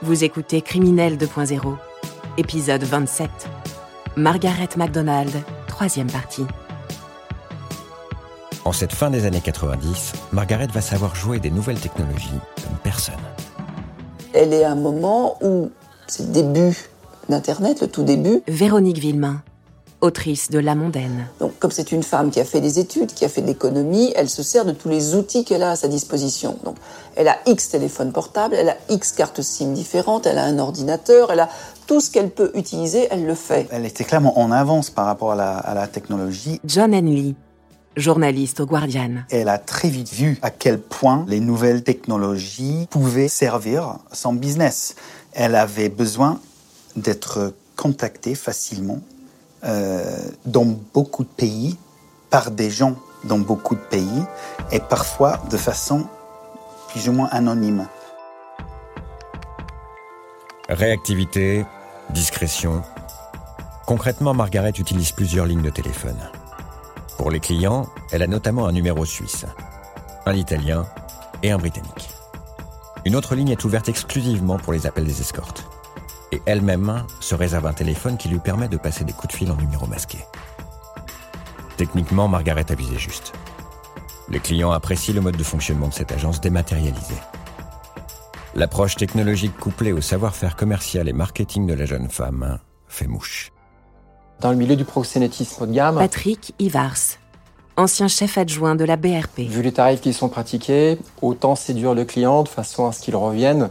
Vous écoutez Criminel 2.0, épisode 27. Margaret MacDonald, troisième partie. En cette fin des années 90, Margaret va savoir jouer des nouvelles technologies comme personne. Elle est à un moment où c'est le début d'Internet, le tout début. Véronique Villemain, autrice de La Mondaine. Donc, comme c'est une femme qui a fait des études, qui a fait de l'économie, elle se sert de tous les outils qu'elle a à sa disposition. Donc, elle a X téléphones portables, elle a X cartes SIM différentes, elle a un ordinateur, elle a tout ce qu'elle peut utiliser, elle le fait. Elle était clairement en avance par rapport à la, à la technologie. John Henley, journaliste au Guardian. Elle a très vite vu à quel point les nouvelles technologies pouvaient servir son business. Elle avait besoin d'être contactée facilement euh, dans beaucoup de pays, par des gens dans beaucoup de pays, et parfois de façon plus ou moins anonyme. Réactivité, discrétion. Concrètement, Margaret utilise plusieurs lignes de téléphone. Pour les clients, elle a notamment un numéro suisse, un italien et un britannique. Une autre ligne est ouverte exclusivement pour les appels des escortes. Et elle-même se réserve un téléphone qui lui permet de passer des coups de fil en numéro masqué. Techniquement, Margaret a visé juste. Les clients apprécient le mode de fonctionnement de cette agence dématérialisée. L'approche technologique couplée au savoir-faire commercial et marketing de la jeune femme fait mouche. Dans le milieu du proxénétisme haut de gamme, Patrick Ivars, ancien chef adjoint de la BRP. vu les tarifs qui sont pratiqués, autant séduire le client de façon à ce qu'il revienne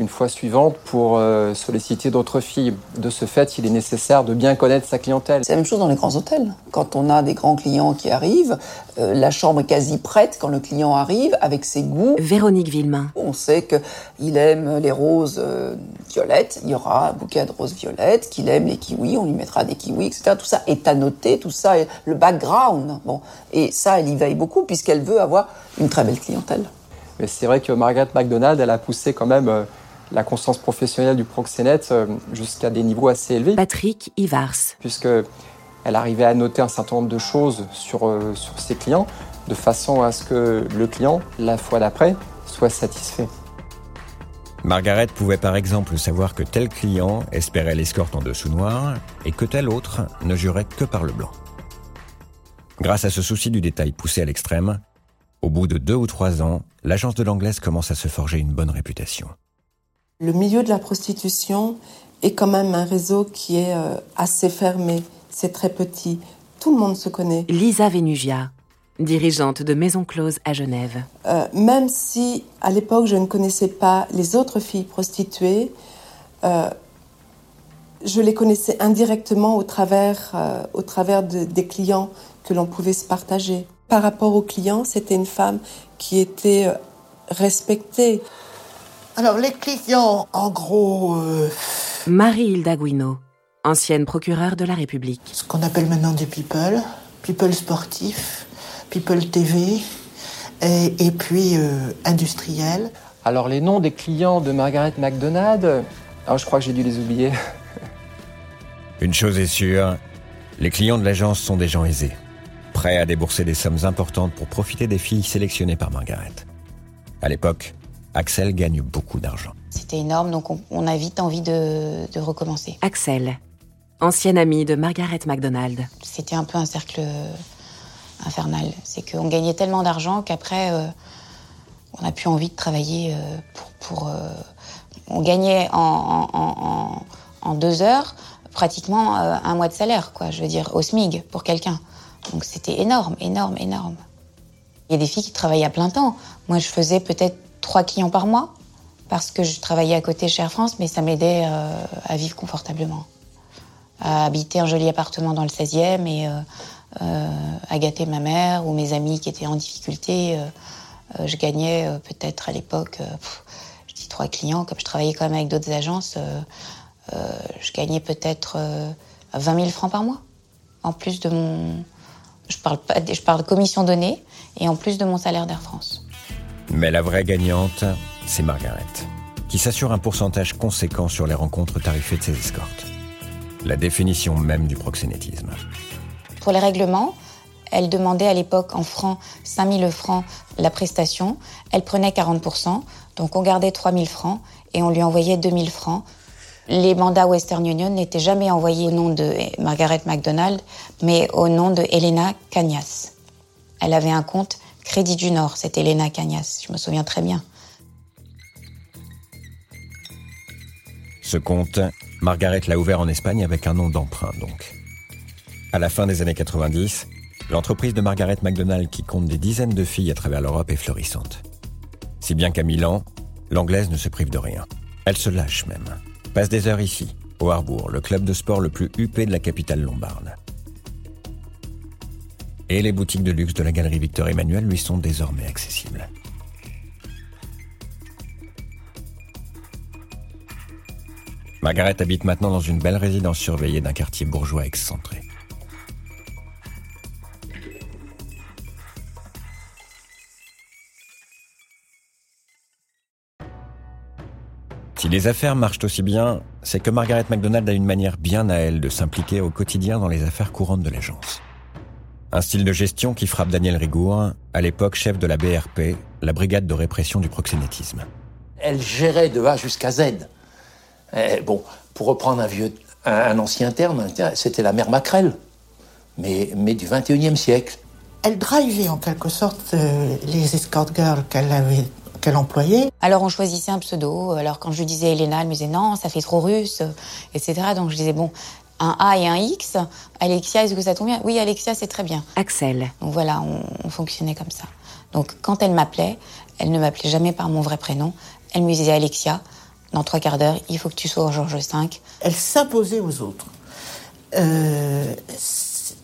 une fois suivante pour euh, solliciter d'autres filles. De ce fait, il est nécessaire de bien connaître sa clientèle. C'est la même chose dans les grands hôtels. Quand on a des grands clients qui arrivent, euh, la chambre est quasi prête quand le client arrive avec ses goûts. Véronique Villemain, On sait qu'il aime les roses euh, violettes, il y aura un bouquet de roses violettes, qu'il aime les kiwis, on lui mettra des kiwis, etc. Tout ça est annoté, tout ça est le background. Bon. Et ça, elle y veille beaucoup puisqu'elle veut avoir une très belle clientèle. Mais c'est vrai que Margaret MacDonald, elle a poussé quand même la conscience professionnelle du proxénète euh, jusqu'à des niveaux assez élevés, Patrick Ivars, puisque elle arrivait à noter un certain nombre de choses sur, euh, sur ses clients, de façon à ce que le client, la fois d'après, soit satisfait. Margaret pouvait par exemple savoir que tel client espérait l'escorte en dessous noir et que tel autre ne jurait que par le blanc. Grâce à ce souci du détail poussé à l'extrême, au bout de deux ou trois ans, l'agence de l'anglaise commence à se forger une bonne réputation. Le milieu de la prostitution est quand même un réseau qui est euh, assez fermé. C'est très petit. Tout le monde se connaît. Lisa Venugia, dirigeante de Maison Close à Genève. Euh, même si à l'époque je ne connaissais pas les autres filles prostituées, euh, je les connaissais indirectement au travers, euh, au travers de- des clients que l'on pouvait se partager. Par rapport aux clients, c'était une femme qui était respectée. Alors les clients, en gros, euh, Marie-Hilda Guino, ancienne procureure de la République. ce qu'on appelle maintenant des people, people sportifs, people TV, et, et puis euh, industriels. Alors les noms des clients de Margaret MacDonald, alors je crois que j'ai dû les oublier. Une chose est sûre, les clients de l'agence sont des gens aisés, prêts à débourser des sommes importantes pour profiter des filles sélectionnées par Margaret. À l'époque, Axel gagne beaucoup d'argent. C'était énorme, donc on, on a vite envie de, de recommencer. Axel, ancienne amie de Margaret MacDonald. C'était un peu un cercle infernal. C'est qu'on gagnait tellement d'argent qu'après, euh, on n'a plus envie de travailler euh, pour... pour, euh, on gagnait en, en- en- en- en deux heures pratiquement euh, un mois de salaire, quoi, je veux dire, au SMIG pour quelqu'un. Donc c'était énorme, énorme, énorme. Il y a des filles qui travaillaient à plein temps. Moi, je faisais peut-être trois clients par mois parce que je travaillais à côté chez Air France, mais ça m'aidait euh, à vivre confortablement. À habiter un joli appartement dans le 16e et euh, euh, à gâter ma mère ou mes amis qui étaient en difficulté. je gagnais peut-être à l'époque, je dis trois clients, comme je travaillais quand même avec d'autres agences, je gagnais peut-être euh, 20 000 francs par mois. En plus de mon. Je parle, pas, je parle de commission donnée et en plus de mon salaire d'Air France. Mais la vraie gagnante, c'est Margaret, qui s'assure un pourcentage conséquent sur les rencontres tarifées de ses escortes. La définition même du proxénétisme. Pour les règlements, elle demandait à l'époque en francs 5000 francs la prestation. Elle prenait 40%. Donc on gardait 3000 francs et on lui envoyait 2000 francs. Les mandats Western Union n'étaient jamais envoyés au nom de Margaret MacDonald, mais au nom de Elena Cagnas. Elle avait un compte Crédit du Nord, c'est Elena Cagnas, je me souviens très bien. Ce compte, Margaret l'a ouvert en Espagne avec un nom d'emprunt, donc. À la fin des années 90, l'entreprise de Margaret McDonald, qui compte des dizaines de filles à travers l'Europe, est florissante. Si bien qu'à Milan, l'anglaise ne se prive de rien. Elle se lâche même. Passe des heures ici, au Harbour, le club de sport le plus huppé de la capitale lombarde. Et les boutiques de luxe de la galerie Victor Emmanuel lui sont désormais accessibles. Margaret habite maintenant dans une belle résidence surveillée d'un quartier bourgeois excentré. Si les affaires marchent aussi bien, c'est que Margaret McDonald a une manière bien à elle de s'impliquer au quotidien dans les affaires courantes de l'agence. Un style de gestion qui frappe Daniel Rigour, à l'époque chef de la BRP, la brigade de répression du proxénétisme. Elle gérait de A jusqu'à Z. Eh, bon, pour reprendre un vieux, un, ancien terme, c'était la mère Macrel, mais, mais du 21e siècle. Elle drivait en quelque sorte euh, les escort girls qu'elle avait qu'elle employait. Alors on choisissait un pseudo. Alors quand je lui disais Elena, elle me disait non, ça fait trop russe, etc. Donc je disais bon, un A et un X. Alexia, est-ce que ça tombe bien? Oui, Alexia, c'est très bien. Axel. Donc voilà, on, on fonctionnait comme ça. Donc quand elle m'appelait, elle ne m'appelait jamais par mon vrai prénom. Elle me disait Alexia dans trois quarts d'heure, il faut que tu sois au Georges V. Elle s'imposait aux autres. Euh,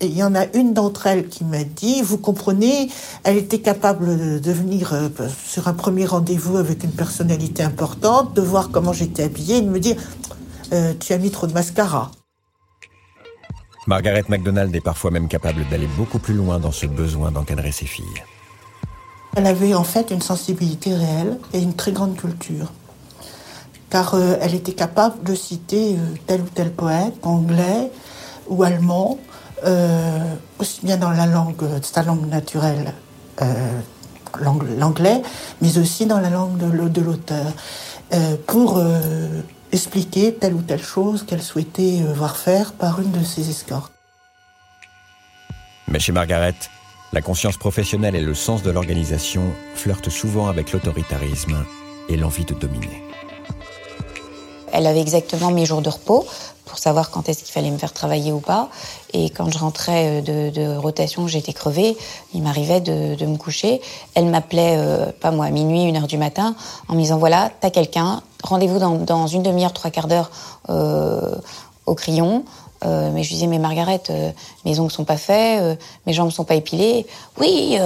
il y en a une d'entre elles qui m'a dit, vous comprenez, elle était capable de venir euh, sur un premier rendez-vous avec une personnalité importante, de voir comment j'étais habillée et de me dire, euh, tu as mis trop de mascara. Margaret MacDonald est parfois même capable d'aller beaucoup plus loin dans ce besoin d'encadrer ses filles. Elle avait en fait une sensibilité réelle et une très grande culture car euh, elle était capable de citer euh, tel ou tel poète anglais ou allemand, euh, aussi bien dans la langue, sa langue naturelle, l'anglais, mais aussi dans la langue de l'auteur, pour expliquer telle ou telle chose qu'elle souhaitait voir faire par une de ses escortes. Mais chez Margaret, la conscience professionnelle et le sens de l'organisation flirtent souvent avec l'autoritarisme et l'envie de dominer. Elle avait exactement mes jours de repos pour savoir quand est-ce qu'il fallait me faire travailler ou pas. Et quand je rentrais euh, de, rotation, j'étais crevée, il m'arrivait de, me coucher. Elle m'appelait, euh, pas moi, à minuit, une heure du matin, en me disant voilà, t'as quelqu'un, rendez-vous dans, une demi-heure, trois quarts d'heure euh, au crayon. mais je disais, mais Margaret, mes ongles sont pas faits, mes jambes sont pas épilées. Oui,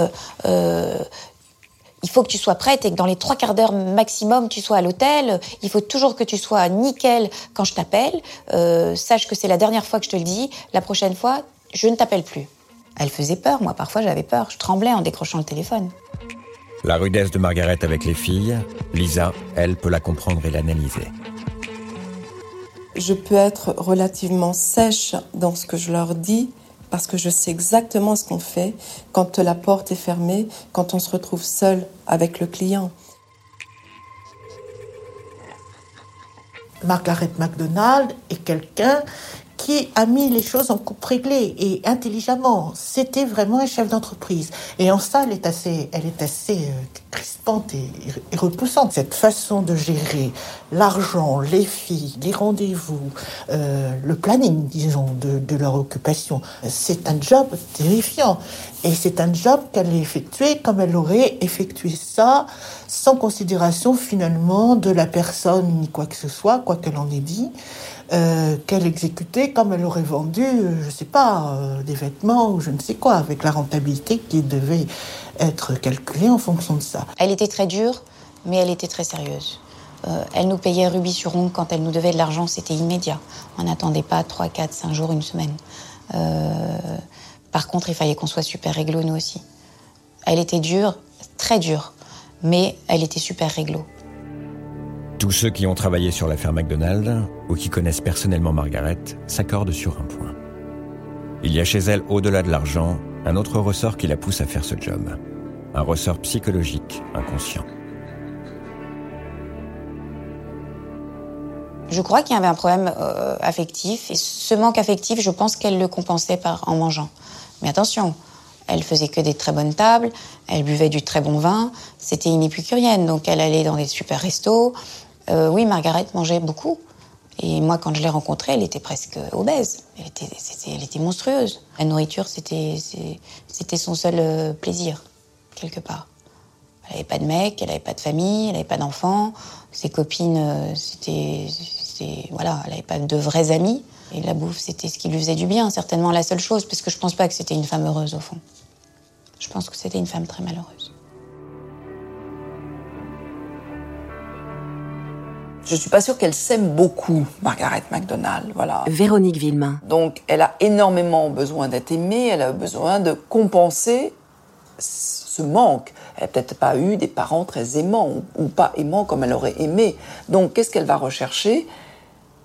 il faut que tu sois prête et que dans les trois quarts d'heure maximum, tu sois à l'hôtel. Il faut toujours que tu sois nickel quand je t'appelle. Euh, sache que c'est la dernière fois que je te le dis. La prochaine fois, je ne t'appelle plus. Elle faisait peur. Moi, parfois, j'avais peur. Je tremblais en décrochant le téléphone. La rudesse de Margaret avec les filles, Lisa, elle, peut la comprendre et l'analyser. Je peux être relativement sèche dans ce que je leur dis, parce que je sais exactement ce qu'on fait quand la porte est fermée, quand on se retrouve seul avec le client. Margaret MacDonald est quelqu'un qui a mis les choses en coupe réglée et intelligemment. C'était vraiment un chef d'entreprise. Et en ça, elle est assez, elle est assez euh, crispante et, repoussante. Cette façon de gérer l'argent, les filles, les rendez-vous, euh, le planning, disons, de, de leur occupation, c'est un job terrifiant. Et c'est un job qu'elle a effectué comme elle aurait effectué ça, sans considération finalement de la personne ni quoi que ce soit, quoi qu'elle en ait dit. Euh, qu'elle exécutait comme elle aurait vendu, euh, je ne sais pas, euh, des vêtements ou je ne sais quoi, avec la rentabilité qui devait être calculée en fonction de ça. Elle était très dure, mais elle était très sérieuse. elle nous payait rubis sur ongle quand elle nous devait de l'argent, c'était immédiat. On n'attendait pas 3, 4, 5 jours, une semaine. par contre, il fallait qu'on soit super réglo, nous aussi. Elle était dure, très dure, mais elle était super réglo. Tous ceux qui ont travaillé sur l'affaire McDonald ou qui connaissent personnellement Margaret s'accordent sur un point. Il y a chez elle, au-delà de l'argent, un autre ressort qui la pousse à faire ce job. Un ressort psychologique inconscient. Je crois qu'il y avait un problème euh, affectif et ce manque affectif, je pense qu'elle le compensait en mangeant. Mais attention, elle faisait que des très bonnes tables, elle buvait du très bon vin, c'était une épicurienne, donc elle allait dans des super restos. Euh, oui, Margaret mangeait beaucoup. Et moi, quand je l'ai rencontrée, elle était presque obèse. Elle était, monstrueuse. La nourriture, c'était, son seul euh, plaisir, quelque part. Elle n'avait pas de mec, elle n'avait pas de famille, elle n'avait pas d'enfants. Ses copines, euh, c'était, voilà, elle n'avait pas de vrais amis. Et la bouffe, c'était ce qui lui faisait du bien, certainement la seule chose, parce que je pense pas que c'était une femme heureuse au fond. Je pense que c'était une femme très malheureuse. Je suis pas sûre qu'elle s'aime beaucoup, Margaret MacDonald. Voilà. Véronique Villemain. Donc, elle a énormément besoin d'être aimée. Elle a besoin de compenser ce manque. Elle n'a peut-être pas eu des parents très aimants ou pas aimants comme elle aurait aimé. Donc, qu'est-ce qu'elle va rechercher?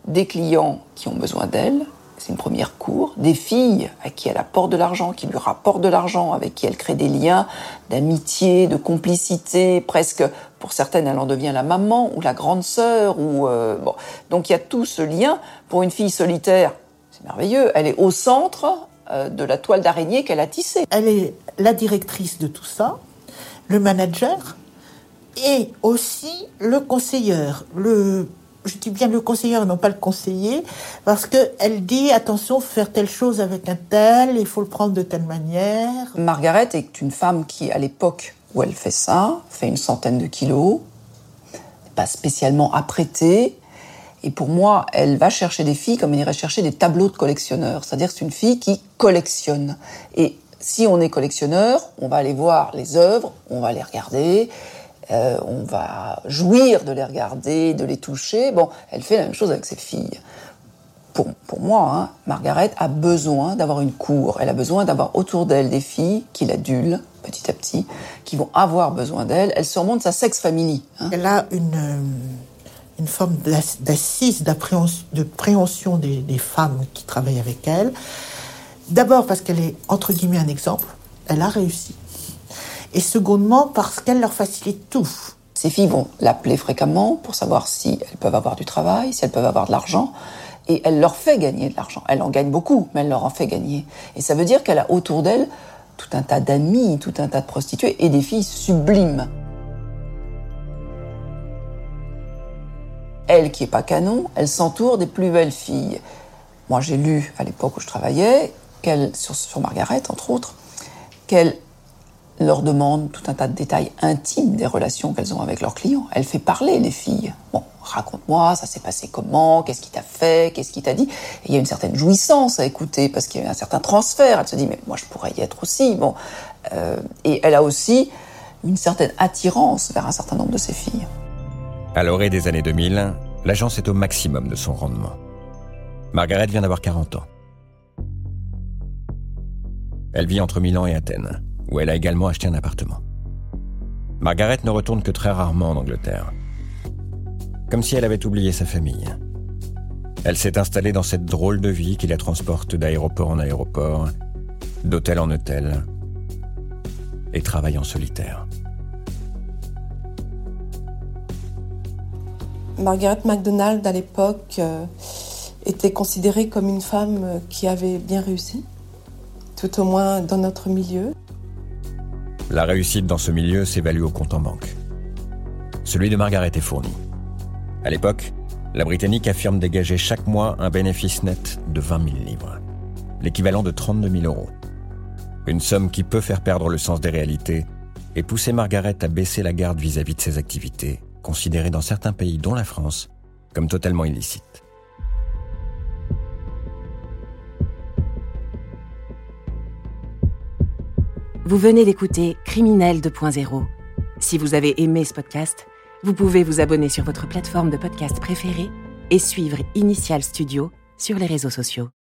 Des clients qui ont besoin d'elle, c'est une première cour, des filles à qui elle apporte de l'argent, qui lui rapportent de l'argent, avec qui elle crée des liens d'amitié, de complicité, presque pour certaines elle en devient la maman ou la grande sœur euh. Donc il y a tout ce lien pour une fille solitaire. C'est merveilleux, elle est au centre euh, de la toile d'araignée qu'elle a tissée. Elle est la directrice de tout ça, le manager et aussi le conseilleur, le je dis bien le conseiller, non pas le conseiller, parce qu'elle dit attention, faire telle chose avec un tel, il faut le prendre de telle manière. Margaret est une femme qui, à l'époque où elle fait ça, fait une centaine de kilos, pas spécialement apprêtée. Et pour moi, elle va chercher des filles comme elle irait chercher des tableaux de collectionneurs. C'est-à-dire c'est une fille qui collectionne. Et si on est collectionneur, on va aller voir les œuvres, on va les regarder, euh, on va jouir de les regarder, de les toucher. Bon, elle fait la même chose avec ses filles. Pour, pour moi, hein, Margaret a besoin d'avoir une cour. Elle a besoin d'avoir autour d'elle des filles qui l'adulent petit à petit, qui vont avoir besoin d'elle. Elle surmonte sa sex family. Hein. Elle a une, une forme d'assise, de préhension des, des femmes qui travaillent avec elle. D'abord parce qu'elle est, entre guillemets, un exemple. Elle a réussi et secondement parce qu'elle leur facilite tout. Ces filles vont l'appeler fréquemment pour savoir si elles peuvent avoir du travail, si elles peuvent avoir de l'argent, et elle leur fait gagner de l'argent. Elle en gagne beaucoup, mais elle leur en fait gagner. Et ça veut dire qu'elle a autour d'elle tout un tas d'amis, tout un tas de prostituées et des filles sublimes. Elle qui est pas canon, elle s'entoure des plus belles filles. Moi, j'ai lu à l'époque où je travaillais, qu'elle, sur, sur Margaret entre autres, qu'elle leur demande tout un tas de détails intimes des relations qu'elles ont avec leurs clients. Elle fait parler les filles. Bon, raconte-moi, ça s'est passé comment, qu'est-ce qui t'a fait, qu'est-ce qui t'a dit. Il y a une certaine jouissance à écouter parce qu'il y a un certain transfert. Elle se dit, mais moi je pourrais y être aussi. Bon, euh, et elle a aussi une certaine attirance vers un certain nombre de ses filles. À l'orée des années 2000, l'agence est au maximum de son rendement. Margaret vient d'avoir 40 ans. Elle vit entre Milan et Athènes où elle a également acheté un appartement. Margaret ne retourne que très rarement en Angleterre. Comme si elle avait oublié sa famille. Elle s'est installée dans cette drôle de vie qui la transporte d'aéroport en aéroport, d'hôtel en hôtel, et travaille en solitaire. Margaret MacDonald, à l'époque, euh, était considérée comme une femme qui avait bien réussi, tout au moins dans notre milieu. La réussite dans ce milieu s'évalue au compte en banque. Celui de Margaret est fourni. À l'époque, la Britannique affirme dégager chaque mois un bénéfice net de 20 000 livres, l'équivalent de 32 000 euros. Une somme qui peut faire perdre le sens des réalités et pousser Margaret à baisser la garde vis-à-vis -vis de ses activités, considérées dans certains pays, dont la France, comme totalement illicites. Vous venez d'écouter Criminel 2.0. Si vous avez aimé ce podcast, vous pouvez vous abonner sur votre plateforme de podcast préférée et suivre Initial Studio sur les réseaux sociaux.